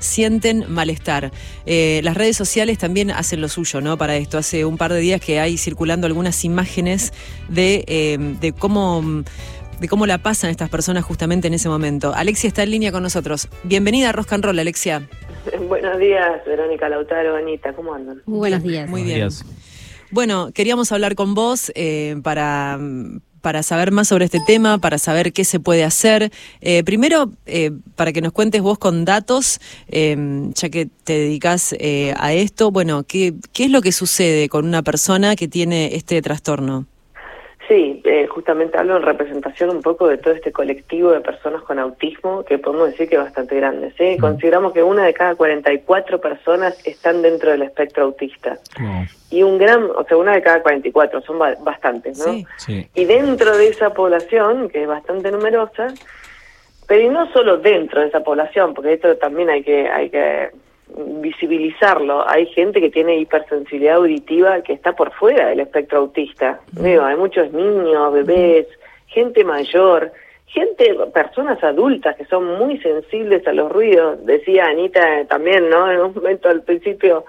sienten malestar. Eh, las redes sociales también hacen lo suyo, ¿no? Para esto. Hace un par de días que hay circulando algunas imágenes de, eh, de cómo de cómo la pasan estas personas justamente en ese momento. Alexia está en línea con nosotros. Bienvenida a Rock and Roll, Alexia. Buenos días, Verónica Lautaro, Anita, ¿cómo andan? Muy buenos días. Muy bien. Bueno, queríamos hablar con vos eh, para, para saber más sobre este tema, para saber qué se puede hacer. Eh, primero, eh, para que nos cuentes vos con datos, ya que te dedicas a esto, bueno, ¿qué, ¿qué es lo que sucede con una persona que tiene este trastorno? Sí, eh, justamente hablo en representación un poco de todo este colectivo de personas con autismo, que podemos decir que es bastante grande. ¿sí? Consideramos que una de cada 44 personas están dentro del espectro autista. Y un gran, o sea, una de cada 44, son bastantes, ¿no? Sí. Y dentro de esa población, que es bastante numerosa, pero y no solo dentro de esa población, porque esto también hay que, hay que visibilizarlo. Hay gente que tiene hipersensibilidad auditiva que está por fuera del espectro autista. hay muchos niños, bebés, gente mayor, gente, personas adultas que son muy sensibles a los ruidos. Decía Anita también, ¿no? En un momento al principio,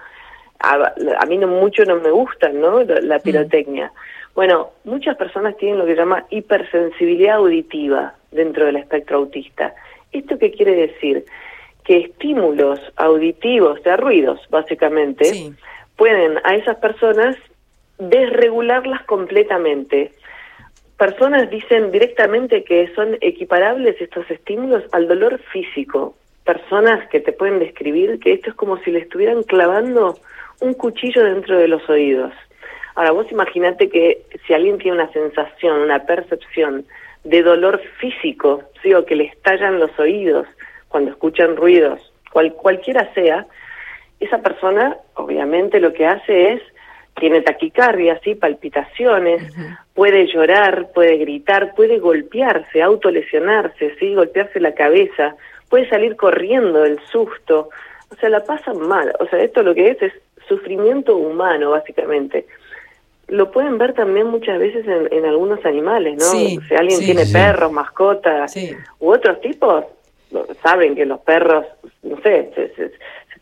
a, mí no mucho no me gusta, ¿no? La pirotecnia. Bueno, muchas personas tienen lo que se llama hipersensibilidad auditiva dentro del espectro autista. ¿Esto qué quiere decir? Que estímulos auditivos, de ruidos básicamente, pueden a esas personas desregularlas completamente. Personas dicen directamente que son equiparables estos estímulos al dolor físico. Personas que te pueden describir que esto es como si le estuvieran clavando un cuchillo dentro de los oídos. Ahora, vos imaginate que si alguien tiene una sensación, una percepción de dolor físico, ¿sí? o que le estallan los oídos, cuando escuchan ruidos, cual, cualquiera sea, esa persona obviamente lo que hace es, tiene taquicardia, ¿sí? palpitaciones, puede llorar, puede gritar, puede golpearse, autolesionarse, ¿sí? golpearse la cabeza, puede salir corriendo del susto, o sea, la pasan mal, o sea, esto lo que es es sufrimiento humano, básicamente. Lo pueden ver también muchas veces en, algunos animales, ¿no? si alguien tiene perros, mascotas u otros tipos, saben que los perros, no sé, se,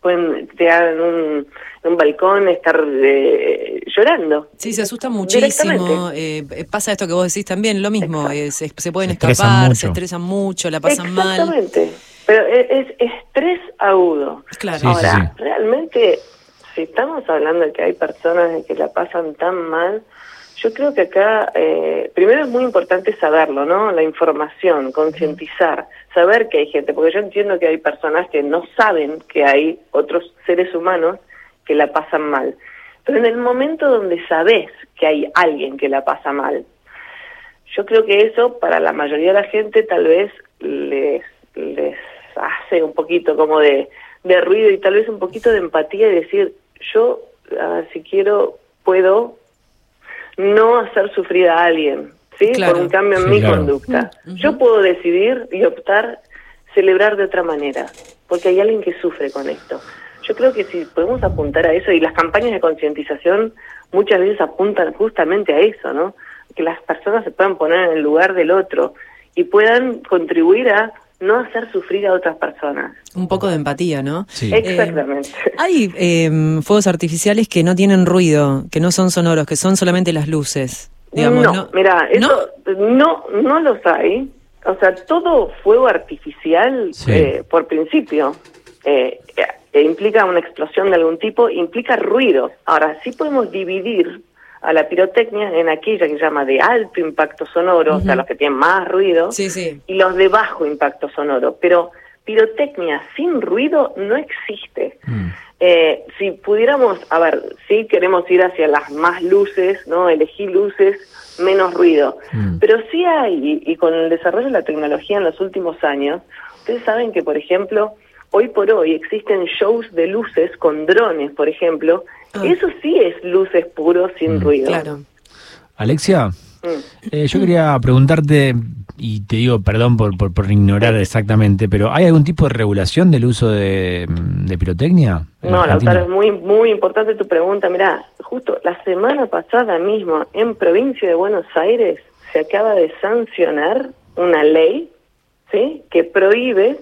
pueden quedar en un, un balcón, estar eh, llorando. Sí, se asustan muchísimo. Eh, pasa esto que vos decís también, lo mismo, se, pueden escapar, se estresan mucho, la pasan mal. Exactamente, pero es, estrés agudo. Claro. Ahora, realmente, si estamos hablando de que hay personas que la pasan tan mal, yo creo que acá, eh, primero es muy importante saberlo, ¿no? La información, concientizar, saber que hay gente, porque yo entiendo que hay personas que no saben que hay otros seres humanos que la pasan mal. Pero en el momento donde sabes que hay alguien que la pasa mal, yo creo que eso para la mayoría de la gente tal vez les, les hace un poquito como de, de ruido y tal vez un poquito de empatía y decir, yo si quiero puedo no hacer sufrir a alguien, ¿sí? Por un cambio en mi conducta. Yo puedo decidir y optar celebrar de otra manera, porque hay alguien que sufre con esto. Yo creo que si podemos apuntar a eso, y las campañas de concientización muchas veces apuntan justamente a eso, ¿no? Que las personas se puedan poner en el lugar del otro y puedan contribuir a no hacer sufrir a otras personas. Un poco de empatía, ¿no? Sí. Exactamente. Eh, hay em, fuegos artificiales que no tienen ruido, que no son sonoros, que son solamente las luces. Digamos, no, mira, eso ¿No? no, los hay. O sea, todo fuego artificial, eh, por principio, eh, implica una explosión de algún tipo, implica ruido. Ahora, sí podemos dividir a la pirotecnia en aquella que se llama de alto impacto sonoro, o sea, los que tienen más ruido, y los de bajo impacto sonoro. Pero pirotecnia sin ruido no existe. Mm. Eh, si pudiéramos, a ver, si queremos ir hacia las más luces, ¿no? Elegir luces, menos ruido. Mm. Pero sí hay, y con el desarrollo de la tecnología en los últimos años, ustedes saben que, por ejemplo, hoy por hoy existen shows de luces con drones, por ejemplo. Ah. Eso sí es luces puros sin mm, ruido. Claro. Alexia, mm. eh, yo quería preguntarte, y te digo perdón por, por, ignorar exactamente, pero ¿hay algún tipo de regulación del uso de, pirotecnia? No, Lautaro, es muy, muy importante tu pregunta. Mirá, justo la semana pasada mismo en provincia de Buenos Aires se acaba de sancionar una ley ¿sí? que prohíbe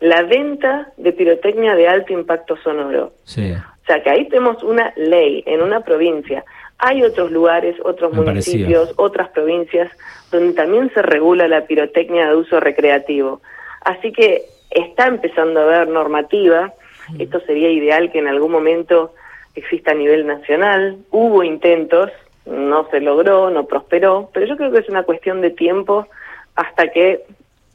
la venta de pirotecnia de alto impacto sonoro. Sí. O sea que ahí tenemos una ley en una provincia. Hay otros lugares, otros municipios, otras provincias donde también se regula la pirotecnia de uso recreativo. Así que está empezando a haber normativa. Esto sería ideal que en algún momento exista a nivel nacional. Hubo intentos, no se logró, no prosperó, pero yo creo que es una cuestión de tiempo hasta que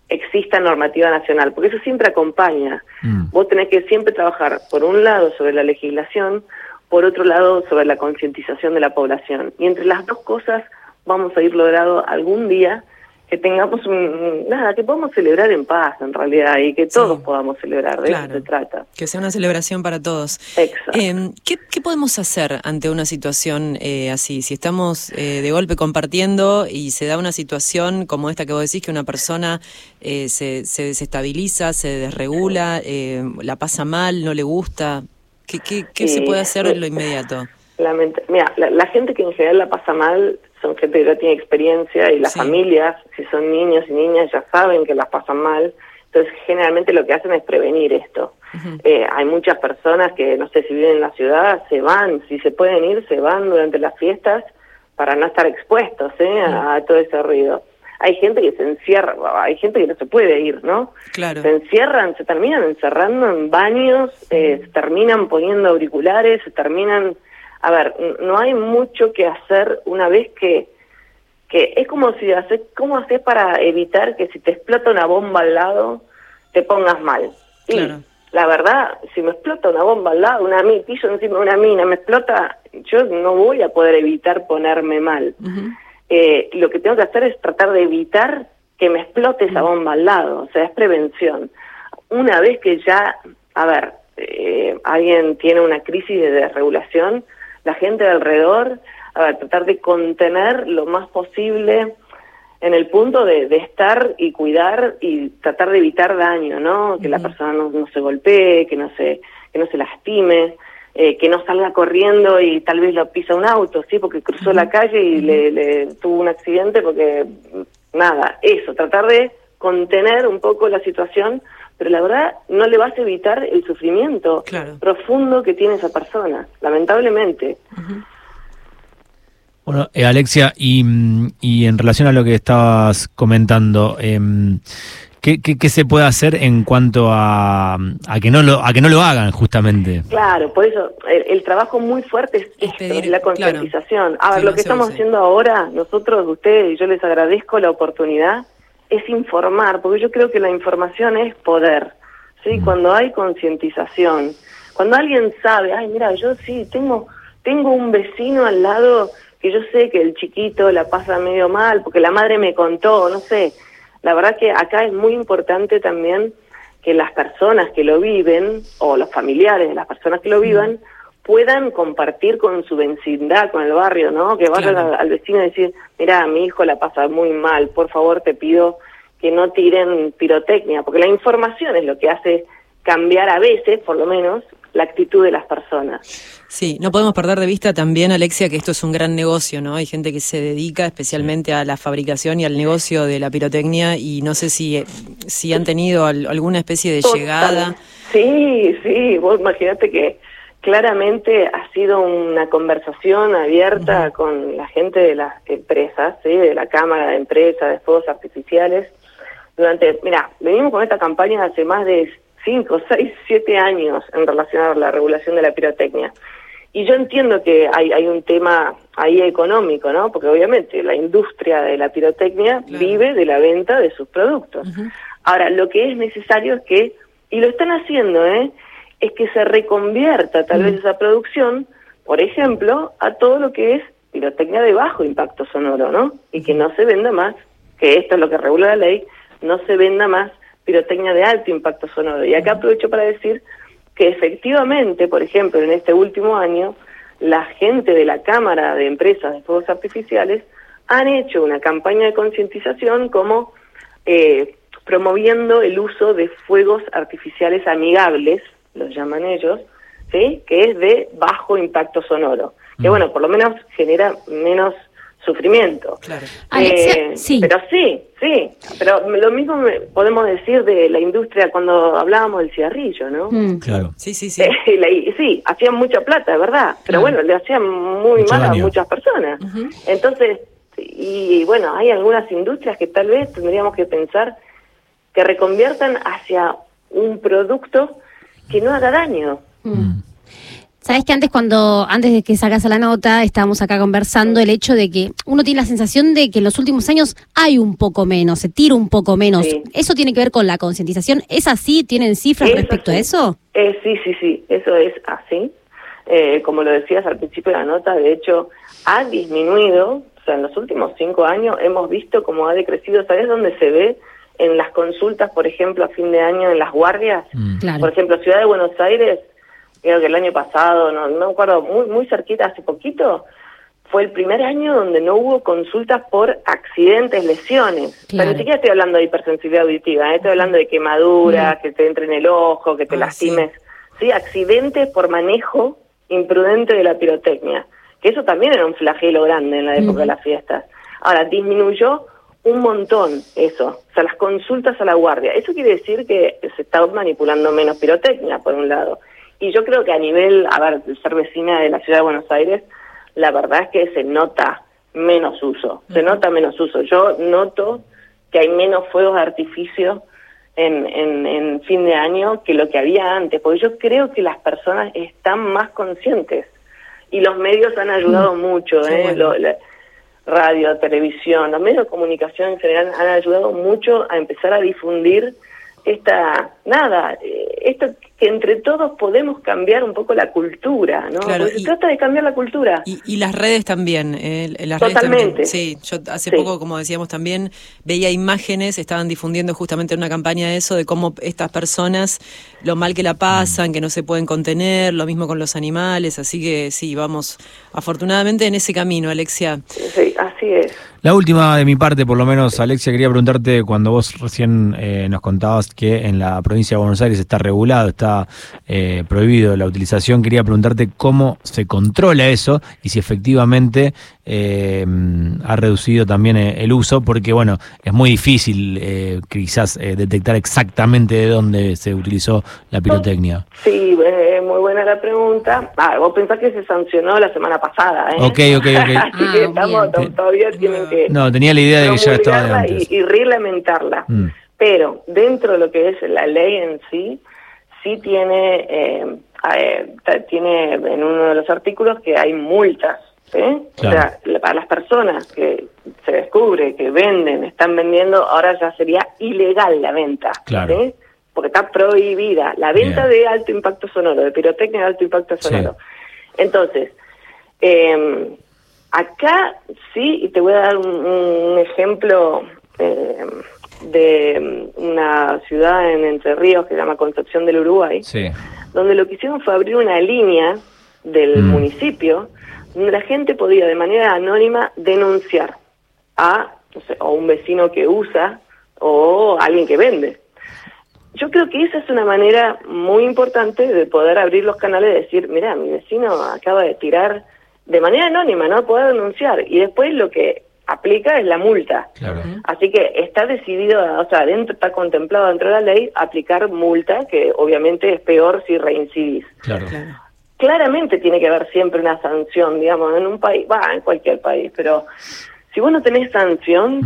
exista normativa nacional, porque eso siempre acompaña. Mm. Vos tenés que siempre trabajar, por un lado, sobre la legislación, por otro lado, sobre la concientización de la población. Y entre las dos cosas vamos a ir logrando algún día que tengamos un, nada, que podamos celebrar en paz en realidad y que todos podamos celebrar, de eso se trata. Que sea una celebración para todos. Exacto. Eh, ¿qué, podemos hacer ante una situación eh, así? Si estamos eh, de golpe compartiendo y se da una situación como esta que vos decís, que una persona se, se desestabiliza, se desregula, la pasa mal, no le gusta, ¿qué, qué, se puede hacer en lo inmediato? Mira, la gente que en general la pasa mal son gente que ya tiene experiencia y las familias, si son niños y niñas, ya saben que las pasan mal. Entonces, generalmente lo que hacen es prevenir esto. Eh, hay muchas personas que, no sé si viven en la ciudad, se van, si se pueden ir, se van durante las fiestas para no estar expuestos ¿eh? a, todo ese ruido. Hay gente que se encierra, hay gente que no se puede ir, ¿no? Claro. Se encierran, se terminan encerrando en baños, eh, se terminan poniendo auriculares, se terminan a ver, no hay mucho que hacer una vez que, que es como si haces, ¿cómo haces para evitar que si te explota una bomba al lado te pongas mal? Y la verdad, si me explota una bomba al lado, una piso encima de una mina, me explota, yo no voy a poder evitar ponerme mal. eh, lo que tengo que hacer es tratar de evitar que me explote esa bomba al lado, o sea, es prevención. Una vez que ya, a ver, eh, alguien tiene una crisis de desregulación, la gente de alrededor, a tratar de contener lo más posible en el punto de, estar y cuidar y tratar de evitar daño, ¿no? Que la persona no, se golpee, que no se, que no se lastime, eh, que no salga corriendo y tal vez lo pisa un auto, ¿sí? Porque cruzó la calle y le, le tuvo un accidente porque, nada, eso, tratar de contener un poco la situación pero la verdad no le vas a evitar el sufrimiento profundo que tiene esa persona, lamentablemente. Bueno, eh, Alexia, y, y, en relación a lo que estabas comentando, eh, ¿qué, qué, se puede hacer en cuanto a, a, que no lo, a que no lo hagan justamente? Claro, por eso el, trabajo muy fuerte es, la concientización. a ver, lo que estamos haciendo ahora, nosotros, ustedes, y yo les agradezco la oportunidad, es informar, porque yo creo que la información es poder, ¿sí? Mm. Cuando hay concientización, cuando alguien sabe, ay, mira, yo sí, tengo, tengo un vecino al lado que yo sé que el chiquito la pasa medio mal, porque la madre me contó, no sé. La verdad que acá es muy importante también que las personas que lo viven, o los familiares de las personas que lo mm. vivan, puedan compartir con su vecindad, con el barrio, ¿no? Que vayan al, vecino y decir, mira, mi hijo la pasa muy mal, por favor te pido que no tiren pirotecnia, porque la información es lo que hace cambiar a veces, por lo menos, la actitud de las personas. Sí, no podemos perder de vista también, Alexia, que esto es un gran negocio, ¿no? Hay gente que se dedica especialmente a la fabricación y al negocio de la pirotecnia y no sé si, si han tenido alguna especie de llegada. Sí, sí, vos imagínate que claramente ha sido una conversación abierta con la gente de las empresas, ¿sí? de la Cámara de Empresas de Fuegos Artificiales. Durante, mira, venimos con esta campaña hace más de 5, 6, 7 años en relación a la regulación de la pirotecnia. Y yo entiendo que hay, hay un tema ahí económico, ¿no? Porque obviamente la industria de la pirotecnia vive de la venta de sus productos. Ahora, lo que es necesario es que, y lo están haciendo, ¿eh? Es que se reconvierta tal vez mm. esa producción, por ejemplo, a todo lo que es pirotecnia de bajo impacto sonoro, ¿no? Y que no se venda más, que esto es lo que regula la ley, no se venda más pirotecnia de alto impacto sonoro. Y acá aprovecho para decir que efectivamente, por ejemplo, en este último año, la gente de la Cámara de Empresas de Fuegos Artificiales han hecho una campaña de concientización como eh, promoviendo el uso de fuegos artificiales amigables, los llaman ellos, ¿sí? que es de bajo impacto sonoro. Que mm. bueno, por lo menos genera menos sufrimiento. Claro. Eh, sí. Pero sí, sí. Pero lo mismo podemos decir de la industria cuando hablábamos del cigarrillo, ¿no? Mm. Claro. Sí, sí, sí. sí, hacían mucha plata, ¿verdad? Pero bueno, le hacían muy mal a muchas personas. Entonces, y bueno, hay algunas industrias que tal vez tendríamos que pensar que reconviertan hacia un producto que no haga daño. Mm. Sabes que antes cuando antes de que sacas la nota estábamos acá conversando el hecho de que uno tiene la sensación de que en los últimos años hay un poco menos, se tira un poco menos. ¿Eso tiene que ver con la concientización? ¿Es así? ¿Tienen cifras respecto a eso? Eh, sí, sí, sí, eso es así. Eh, como lo decías al principio de la nota, de hecho ha disminuido, o sea, en los últimos cinco años hemos visto cómo ha decrecido, ¿sabes dónde se ve? En las consultas, por ejemplo, a fin de año en las guardias. Mm. Por ejemplo, Ciudad de Buenos Aires creo que el año pasado, no, no me acuerdo, muy, muy cerquita, hace poquito, fue el primer año donde no hubo consultas por accidentes, lesiones. Pero ni siquiera estoy hablando de hipersensibilidad auditiva, ¿eh? estoy hablando de quemadura, mm. que te entre en el ojo, que te ah, lastimes. Sí. accidentes por manejo imprudente de la pirotecnia. Que eso también era un flagelo grande en la época de las fiestas. Ahora, disminuyó un montón eso, o sea, las consultas a la guardia. Eso quiere decir que se está manipulando menos pirotecnia, por un lado. Y yo creo que a nivel, a ver, ser vecina de la ciudad de Buenos Aires, la verdad es que se nota menos uso, se nota menos uso. Yo noto que hay menos fuegos de artificio en, en, fin de año que lo que había antes, porque yo creo que las personas están más conscientes y los medios han ayudado mm. mucho, ¿eh? Radio, televisión, los medios de comunicación en general han ayudado mucho a empezar a difundir esta, nada, eh, esto que entre todos podemos cambiar un poco la cultura, ¿no? Claro, se trata de cambiar la cultura. Y, las redes también, eh, las Totalmente. Sí, yo hace poco, como decíamos también, veía imágenes, estaban difundiendo justamente una campaña de eso, de cómo estas personas, lo mal que la pasan, que no se pueden contener, lo mismo con los animales, así que sí, vamos afortunadamente en ese camino, Alexia. Sí, así es. La última de mi parte, por lo menos, Alexia, quería preguntarte, cuando vos recién eh, nos contabas que en la provincia de Buenos Aires está regulado, está eh, prohibido la utilización, quería preguntarte cómo se controla eso y si efectivamente eh, ha reducido también el uso, porque bueno, es muy difícil quizás detectar exactamente de dónde se utilizó la pirotecnia. Sí, muy buena la pregunta. Ah, vos pensás que se sancionó la semana pasada, ¿eh? Ok, ok, ok. Así que ah, estamos, todavía tienen no, tenía la idea de que ya estaba de antes. Y, y reglamentarla. Mm. Pero dentro de lo que es la ley en sí, sí tiene, eh, eh, tiene en uno de los artículos que hay multas. ¿eh? O sea, para las personas que se descubre que venden, están vendiendo, ahora ya sería ilegal la venta. Claro. Porque está prohibida la venta de alto impacto sonoro, de pirotecnia de alto impacto sonoro. Entonces, eh, Acá sí, y te voy a dar un, ejemplo eh, de una ciudad en Entre Ríos que se llama Concepción del Uruguay, donde lo que hicieron fue abrir una línea del mm. municipio donde la gente podía de manera anónima denunciar a, un vecino que usa o a alguien que vende. Yo creo que esa es una manera muy importante de poder abrir los canales y decir, mira, mi vecino acaba de tirar de manera anónima, ¿no? Poder denunciar. Y después lo que aplica es la multa. Así que está decidido, o sea, dentro, está contemplado dentro de la ley aplicar multa, que obviamente es peor si reincidís. Claro. Claramente tiene que haber siempre una sanción, digamos, en un país, va, en cualquier país, pero si vos no tenés sanción,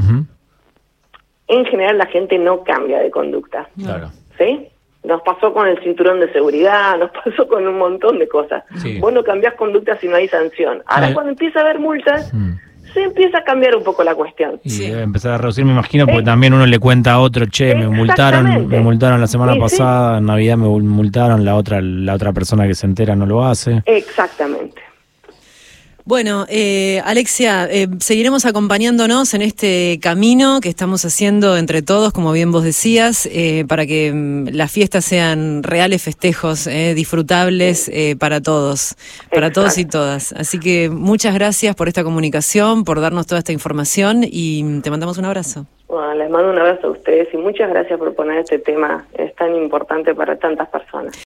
en general la gente no cambia de conducta. Claro. ¿Sí? Nos pasó con el cinturón de seguridad, nos pasó con un montón de cosas. Vos no cambiás conducta si no hay sanción. Ahora cuando empieza a haber multas, mm. se empieza a cambiar un poco la cuestión. Y debe empezar a reducir, me imagino, porque también uno le cuenta a otro, che, me multaron, me multaron la semana pasada, en Navidad me multaron, la otra, la otra persona que se entera no lo hace. Exactamente. Bueno, eh, Alexia, eh, seguiremos acompañándonos en este camino que estamos haciendo entre todos, como bien vos decías, eh, para que mm, las fiestas sean reales festejos, eh, disfrutables eh, para todos, para todos y todas. Así que muchas gracias por esta comunicación, por darnos toda esta información y mm, te mandamos un abrazo. Bueno, les mando un abrazo a ustedes y muchas gracias por poner este tema, es tan importante para tantas personas.